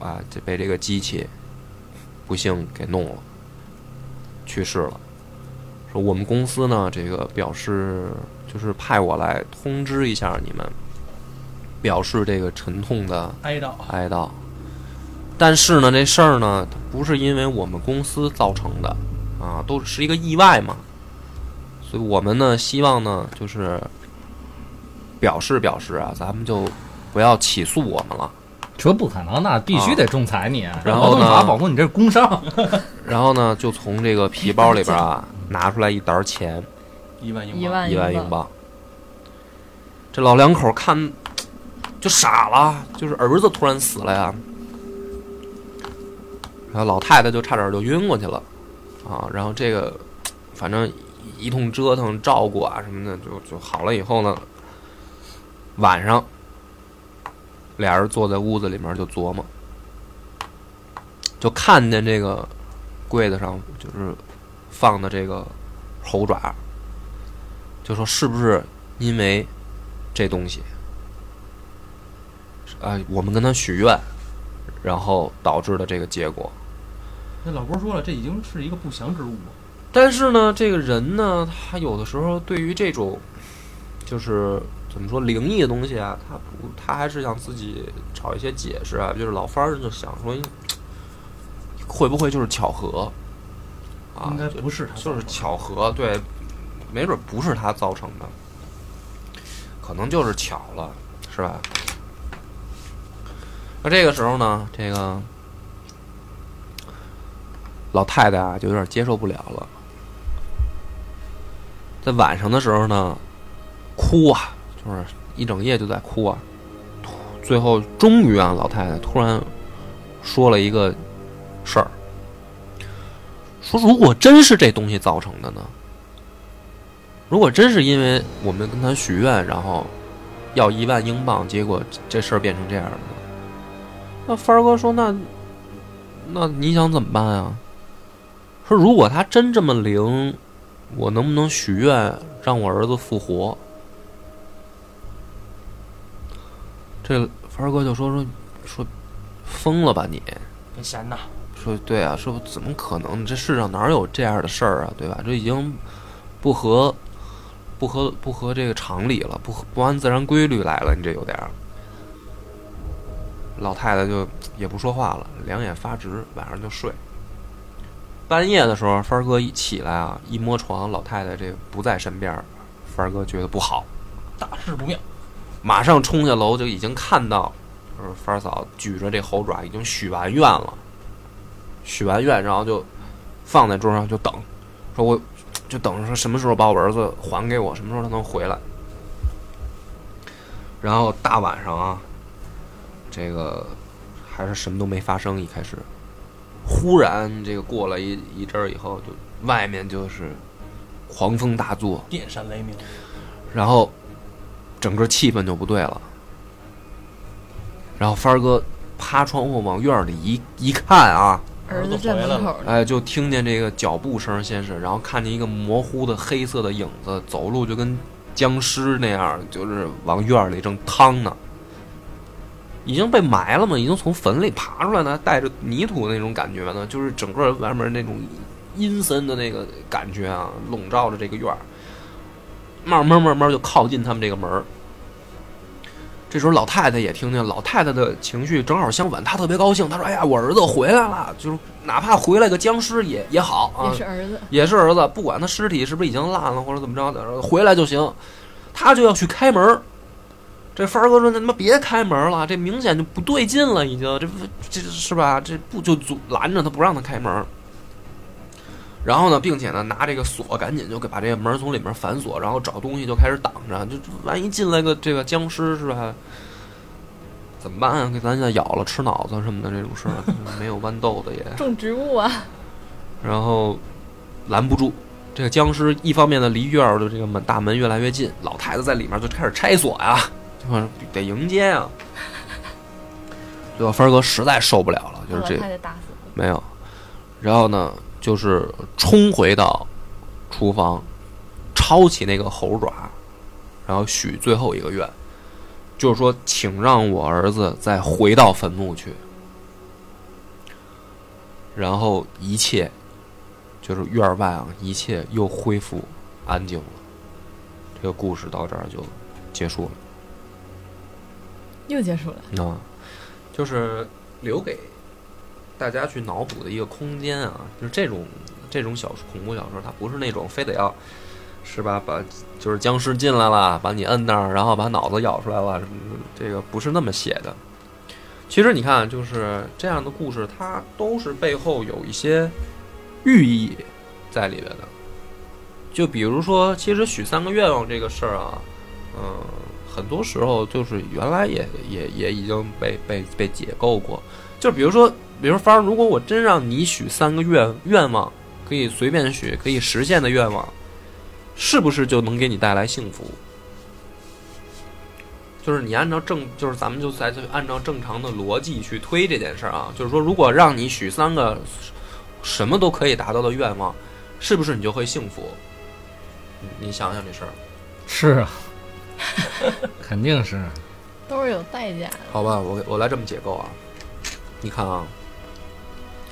S2: 啊，就被这个机器不幸给弄了，去世了。说我们公司呢，这个表示就是派我来通知一下你们，表示这个沉痛的
S3: 哀悼，
S2: 哀悼。但是呢，这事儿呢，不是因为我们公司造成的啊，都是一个意外嘛。所以我们呢，希望呢，就是表示表示啊，咱们就不要起诉我们了。
S5: 说不可能，那必须得仲裁你。
S2: 啊然后
S5: 劳动法
S2: 呢
S5: 保护你这是工伤。
S2: 然后呢，就从这个皮包里边啊，拿出来一沓钱，
S3: 一万英镑，
S4: 一万
S2: 英，
S4: 镑。
S2: 这老两口看就傻了，就是儿子突然死了呀，然后老太太就差点就晕过去了，啊，然后这个反正一通折腾照顾啊什么的，就就好了以后呢，晚上俩人坐在屋子里面就琢磨，就看见这个柜子上就是放的这个猴爪，就说是不是因为这东西，啊、我们跟他许愿，然后导致的这个结果。
S3: 那老郭说了，这已经是一个不祥之物。
S2: 但是呢，这个人呢，他有的时候对于这种，就是怎么说灵异的东西啊，他不，他还是想自己找一些解释啊。就是老方儿就想说，会不会就是巧合啊？
S3: 应该
S2: 就
S3: 不是他
S2: 就是巧合，对，没准不是他造成的，可能就是巧了，是吧？那这个时候呢，这个老太太啊，就有点接受不了了，在晚上的时候呢，哭啊，就是一整夜就在哭啊，最后终于啊，老太太突然说了一个事儿，说如果真是这东西造成的呢？如果真是因为我们跟他许愿，然后要一万英镑，结果这事儿变成这样了呢？那帆哥说：“那那你想怎么办啊？说如果他真这么灵，我能不能许愿让我儿子复活？”这凡儿哥就说说说疯了吧你？
S3: 别闲呐，
S2: 说对啊，说怎么可能？这世上哪有这样的事儿啊？对吧？这已经不合不合不合这个常理了，不合不按自然规律来了，你这有点儿。老太太就也不说话了，两眼发直，晚上就睡。半夜的时候，帆儿哥一起来啊，一摸床，老太太这不在身边儿，帆儿哥觉得不好，
S3: 大事不妙。
S2: 马上冲下楼，就已经看到，就是帆儿嫂举着这猴爪已经许完愿了，许完愿，然后就放在桌上就等，说我就等着说什么时候把我儿子还给我，什么时候他能回来。然后大晚上啊，这个还是什么都没发生，一开始，忽然这个过了一一阵儿以后，就外面就是狂风大作，
S3: 电闪雷鸣，
S2: 然后整个气氛就不对了。然后帆儿哥趴窗户往院儿里一一看啊，
S4: 儿子站门口了，
S2: 哎，就听见这个脚步声，先是，然后看见一个模糊的黑色的影子，走路就跟僵尸那样，就是往院儿里正趟呢。已经被埋了嘛，已经从坟里爬出来呢，带着泥土那种感觉呢，就是整个外面那种阴森的那个感觉啊，笼罩着这个院儿。慢慢慢慢就靠近他们这个门儿。这时候老太太也听见，老太太的情绪正好相反，她特别高兴，她说：“哎呀，我儿子回来了，就是哪怕回来个僵尸也也好啊，
S4: 也是儿子，
S2: 也是儿子，不管他尸体是不是已经烂了或者怎么着的，回来就行。她就要去开门儿，这帆儿哥说：“那他妈别开门了，这明显就不对劲了，已经这不这是吧？这不就阻拦着他不让他开门。”然后呢，并且呢，拿这个锁赶紧就给把这个门从里面反锁，然后找东西就开始挡着，就万一进来个这个僵尸是吧？怎么办啊？给咱现在咬了吃脑子什么的这种事儿，没有豌豆的也。
S4: 种植物啊，
S2: 然后拦不住这个僵尸，一方面呢离院儿的这个门大门越来越近，老太太在里面就开始拆锁呀，就说得迎接啊。最后分儿哥实在受不了了，就是这。没有，然后呢，就是冲回到厨房，抄起那个猴爪，然后许最后一个愿，就是说，请让我儿子再回到坟墓去，然后一切就是院外啊，一切又恢复安静了。这个故事到这儿就结束了。
S4: 又结束了，
S2: 啊，就是留给大家去脑补的一个空间啊，就是这种这种小说恐怖小说，它不是那种非得要是吧，把就是僵尸进来了，把你摁那儿，然后把脑子咬出来了，什么这个不是那么写的。其实你看，就是这样的故事，它都是背后有一些寓意在里边的。就比如说，其实许三个愿望这个事儿啊，嗯、很多时候就是原来也也也已经被被被解构过。就比如说，比如说芳儿，如果我真让你许三个愿愿望，可以随便许，可以实现的愿望，是不是就能给你带来幸福？就是你按照正，就是咱们就在按照正常的逻辑去推这件事儿啊。就是说，如果让你许三个什么都可以达到的愿望，是不是你就会幸福？你你想想这事儿。
S5: 是啊，肯定是。
S4: 都是有代价的。
S2: 好吧，我我来这么解构啊。你看啊，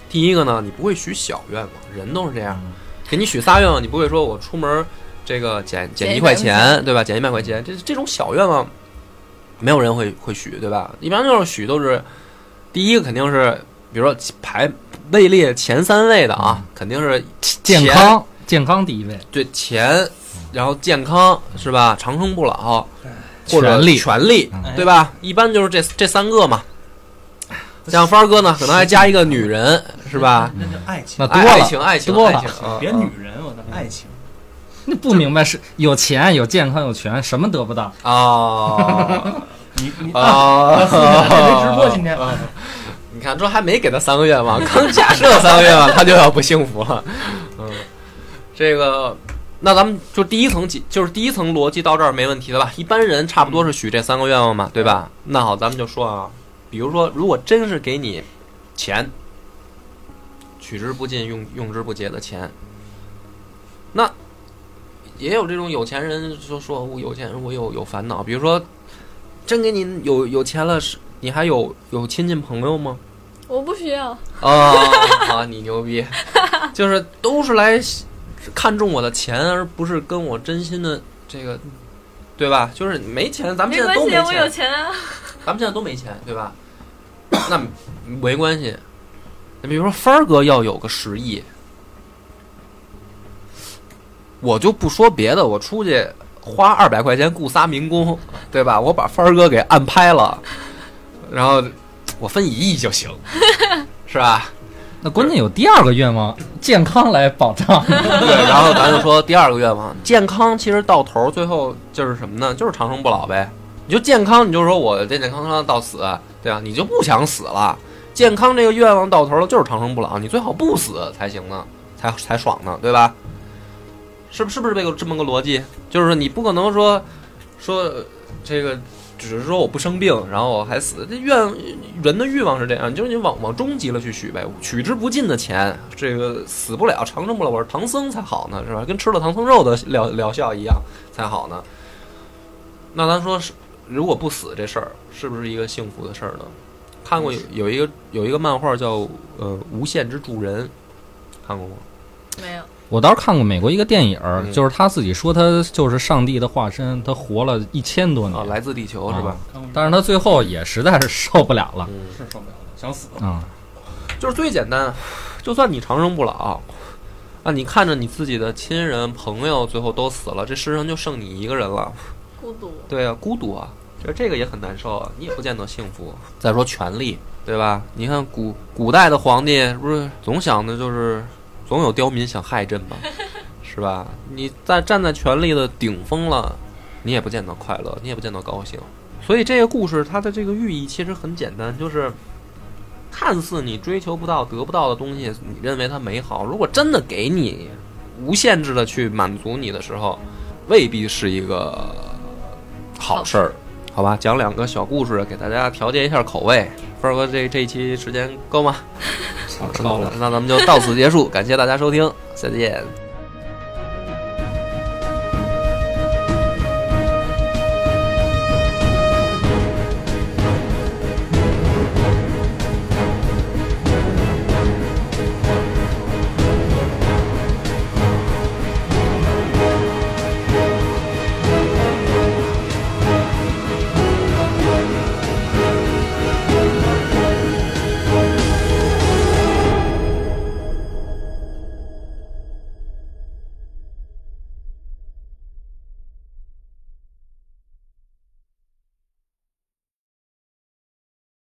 S2: 第一个呢，你不会许小愿望，人都是这样，给你许仨愿望，你不会说我出门这个捡捡
S4: 捡
S2: 一块
S4: 钱
S2: 钱，对吧？捡一百块钱，这这种小愿望，没有人会会许，对吧？一般就是许都是第一个肯定是，比如说排位列前三位的啊，肯定是
S5: 健康，健康第一位。
S2: 对钱，然后健康是吧？长生不老，或者
S5: 权利
S2: 权利
S5: 嗯
S2: 对吧？一般就是这这三个嘛。像帆儿哥呢，可能还加一个女人，是吧？
S3: 那就爱情
S5: 那，多了，
S2: 爱爱情，爱情，
S5: 多了
S2: 爱情，嗯
S3: 别女人，我的爱情。
S5: 你不明白是有钱、有健康、有权，什么得不到？
S2: 啊
S3: 你你
S2: 啊！
S3: 没直播今天，
S2: 你看，这还没给他三个愿望，刚假设三个愿望，他就要不幸福了。嗯，这个，那咱们就第一层几，就是第一层逻辑到这儿没问题的吧？一般人差不多是许这三个愿望嘛，对吧？那好，咱们就说啊，比如说，如果真是给你钱，取之不尽、用用之不竭的钱，那也有这种有钱人就说我有钱人我有有烦恼，比如说真给你有有钱了，是你还有有亲戚朋友吗？
S4: 我不需要，
S2: 啊，好，你牛逼，就是都是来看中我的钱，而不是跟我真心的这个，对吧？就是没钱，咱们现在都
S4: 关系，我有
S2: 钱，
S4: 钱啊。
S2: 咱们现在都没钱，对吧？那没关系。你比如说，帆儿哥要有个十亿，我就不说别的，我出去花二百块钱雇仨民工，对吧？我把帆儿哥给按拍了，然后我分一亿就行，是吧？
S5: 那关键有第二个愿望，健康来保障。
S2: 对，然后咱就说第二个愿望，健康其实到头儿最后就是什么呢？就是长生不老呗。你就健康，你就说我健健康康到死，对啊？你就不想死了。健康这个愿望到头了就是长生不老，你最好不死才行呢，才才爽呢，对吧？是不是不是这个这么个逻辑？就是说你不可能说说呃这个只是说我不生病，然后我还死。这愿人的欲望是这样，就是你往往终极了去许呗，取之不尽的钱，这个死不了，长生不老，我是唐僧才好呢，是吧？跟吃了唐僧肉的疗疗效一样才好呢。那咱说是，如果不死这事儿，是不是一个幸福的事儿呢？看过有有一个有一个漫画叫呃《无限之助人》，看过吗？
S4: 没有，
S5: 我倒是看过美国一个电影，
S2: 嗯
S5: 就是他自己说他就是上帝的化身，他活了一千多
S2: 啊，
S5: 年，
S2: 来自地球是吧？
S5: 但是他最后也实在是受不了了
S2: 嗯，
S3: 是受不了了，想死。
S5: 啊、
S2: 就是最简单，就算你长生不老，啊，你看着你自己的亲人朋友最后都死了，这世上就剩你一个人了，
S4: 孤独。
S2: 对啊，孤独啊，就这个也很难受啊，你也不见得幸福。再说权力，对吧？你看古古代的皇帝，不是总想的就是总有刁民想害朕吧？是吧？你在站在权力的顶峰了，你也不见得快乐，你也不见得高兴。所以这个故事它的这个寓意其实很简单，就是看似你追求不到、得不到的东西，你认为它美好，如果真的给你无限制的去满足你的时候，未必是一个好事儿。好吧，讲两个小故事给大家调节一下口味。分儿哥，这这一期时间够吗？
S5: 够了。
S2: 那咱们就到此结束，感谢大家收听，再见。